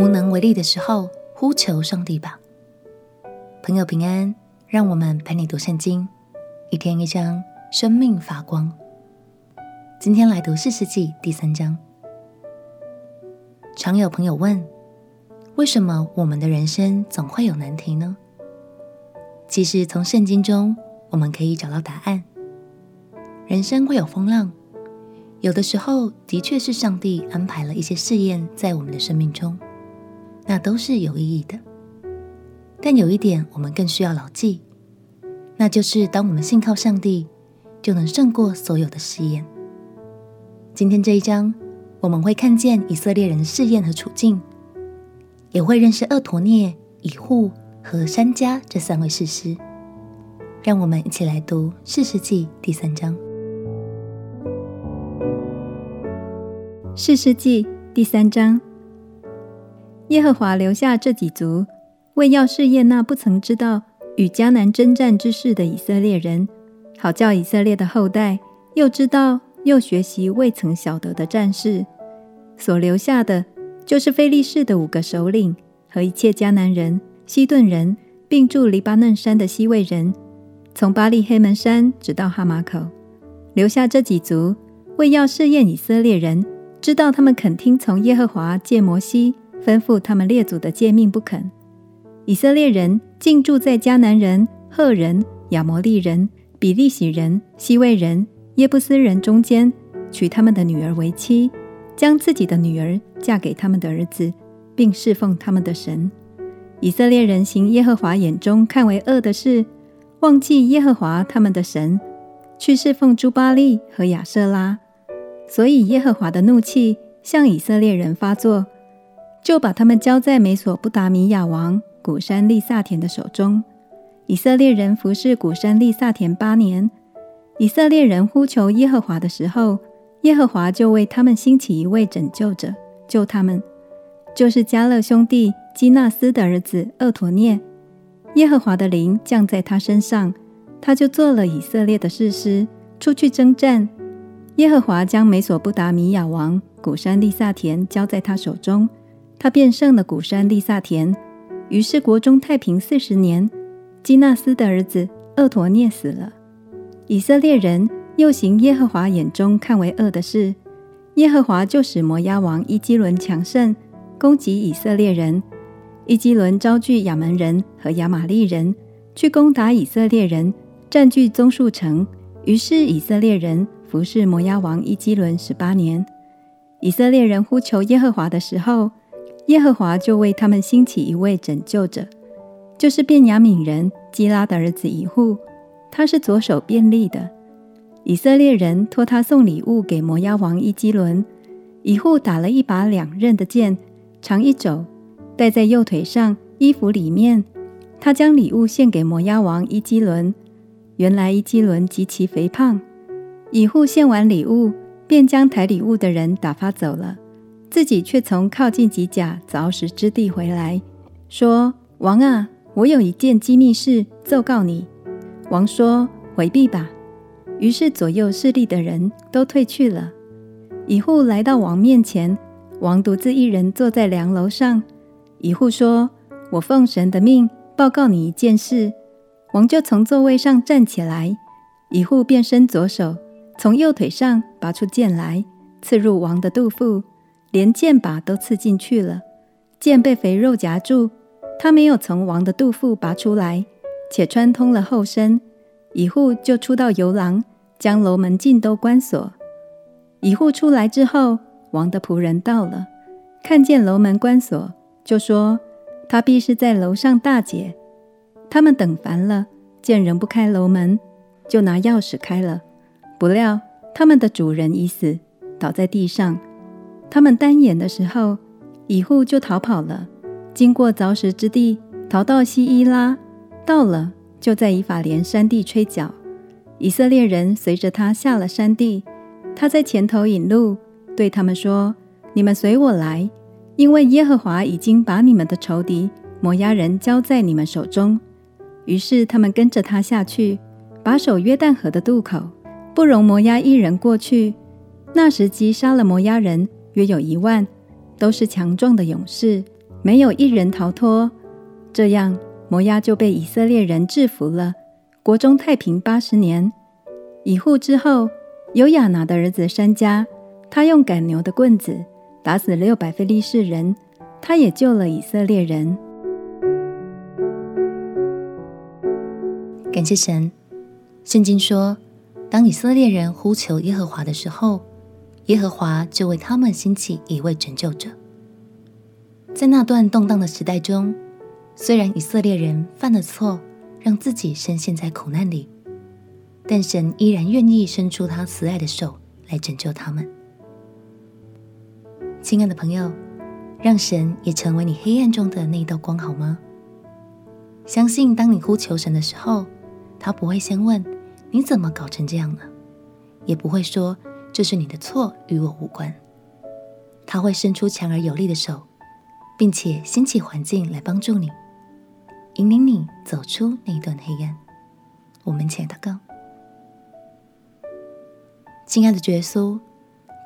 无能为力的时候，呼求上帝吧。朋友平安，让我们陪你读圣经，一天一章，生命发光。今天来读四世纪第三章。常有朋友问，为什么我们的人生总会有难题呢？其实从圣经中，我们可以找到答案。人生会有风浪，有的时候的确是上帝安排了一些试验在我们的生命中，那都是有意义的。但有一点我们更需要牢记，那就是当我们信靠上帝，就能胜过所有的试验。今天这一章，我们会看见以色列人的试验和处境，也会认识厄陀聂、以户和珊迦这三位士师。让我们一起来读士师记第三章。士师记第三章，耶和华留下这几族，为要试验那不曾知道与迦南征战之事的以色列人，好叫以色列的后代又知道又学习未曾晓得的战事。所留下的，就是非利士的五个首领和一切迦南人、西顿人，并住黎巴嫩山的希未人，从巴力黑门山直到哈马口，留下这几族，为要试验以色列人。知道他们肯听从耶和华借摩西吩咐他们列祖的诫命不肯，以色列人竟住在迦南人、赫人、亚摩利人、比利洗人、希未人、耶布斯人中间，娶他们的女儿为妻，将自己的女儿嫁给他们的儿子，并侍奉他们的神。以色列人行耶和华眼中看为恶的事，忘记耶和华他们的神，去侍奉朱巴利和亚瑟拉。所以耶和华的怒气向以色列人发作，就把他们交在美索不达米亚王古山利萨田的手中。以色列人服侍古山利萨田八年。以色列人呼求耶和华的时候，耶和华就为他们兴起一位拯救者，救他们，就是迦勒兄弟基纳斯的儿子厄陀聂。耶和华的灵降在他身上，他就做了以色列的士师，出去征战。耶和华将美索不达米亚王古山利萨田交在他手中，他便胜了古山利萨田。于是国中太平四十年。基纳斯的儿子厄陀聂死了。以色列人又行耶和华眼中看为恶的事，耶和华就使摩押王伊基伦强盛，攻击以色列人。伊基伦招聚亚扪人和亚玛利人去攻打以色列人，占据棕树城。于是以色列人。服侍摩押王伊基伦十八年，以色列人呼求耶和华的时候，耶和华就为他们兴起一位拯救者，就是便雅悯人基拉的儿子以户，他是左手便利的。以色列人托他送礼物给摩押王伊基伦，以户打了一把两刃的剑，长一肘，戴在右腿上，衣服里面。他将礼物献给摩押王伊基伦。原来伊基伦极其肥胖。以户献完礼物，便将抬礼物的人打发走了，自己却从靠近吉甲凿石之地回来，说：“王啊，我有一件机密事奏告你。”王说：“回避吧。”于是左右侍立的人都退去了。以户来到王面前，王独自一人坐在梁楼上。以户说：“我奉神的命报告你一件事。”王就从座位上站起来，以户便伸左手。从右腿上拔出剑来，刺入王的肚腹，连剑把都刺进去了。剑被肥肉夹住，他没有从王的肚腹拔出来，且穿通了后身。一户就出到游廊，将楼门尽都关锁。一户出来之后，王的仆人到了，看见楼门关锁，就说他必是在楼上大姐。他们等烦了，见人不开楼门，就拿钥匙开了。不料他们的主人已死，倒在地上。他们单眼的时候，以户就逃跑了，经过凿石之地，逃到西伊拉。到了，就在以法莲山地吹角。以色列人随着他下了山地，他在前头引路，对他们说：“你们随我来，因为耶和华已经把你们的仇敌摩押人交在你们手中。”于是他们跟着他下去，把守约旦河的渡口。不容摩押一人过去。那时击杀了摩押人约有一万，都是强壮的勇士。没有一人逃脱。这样，摩押就被以色列人制服了，国中太平八十年。以户之后，有亚拿的儿子珊迦，他用赶牛的棍子打死六百非利士人，他也救了以色列人。感谢神，圣经说，当以色列人呼求耶和华的时候，耶和华就为他们兴起一位拯救者。在那段动荡的时代中，虽然以色列人犯了错，让自己深陷在苦难里，但神依然愿意伸出他慈爱的手来拯救他们。亲爱的朋友，让神也成为你黑暗中的那一道光，好吗？相信当你呼求神的时候，他不会先问你怎么搞成这样了，也不会说这是你的错，与我无关。他会伸出强而有力的手，并且兴起环境来帮助你。引领你走出那段黑暗。我们且祷告：亲爱的耶稣，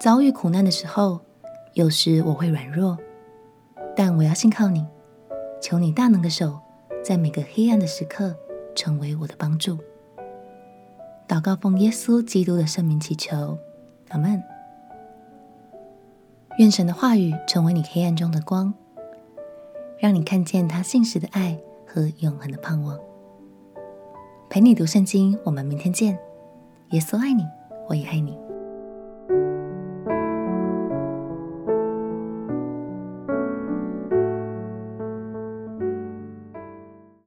遭遇苦难的时候，有时我会软弱，但我要信靠你。求你大能的手，在每个黑暗的时刻，成为我的帮助。祷告奉耶稣基督的圣名祈求，阿门。愿神的话语成为你黑暗中的光，让你看见他信实的爱。和永恒的盼望，陪你读圣经。我们明天见。耶稣爱你，我也爱你。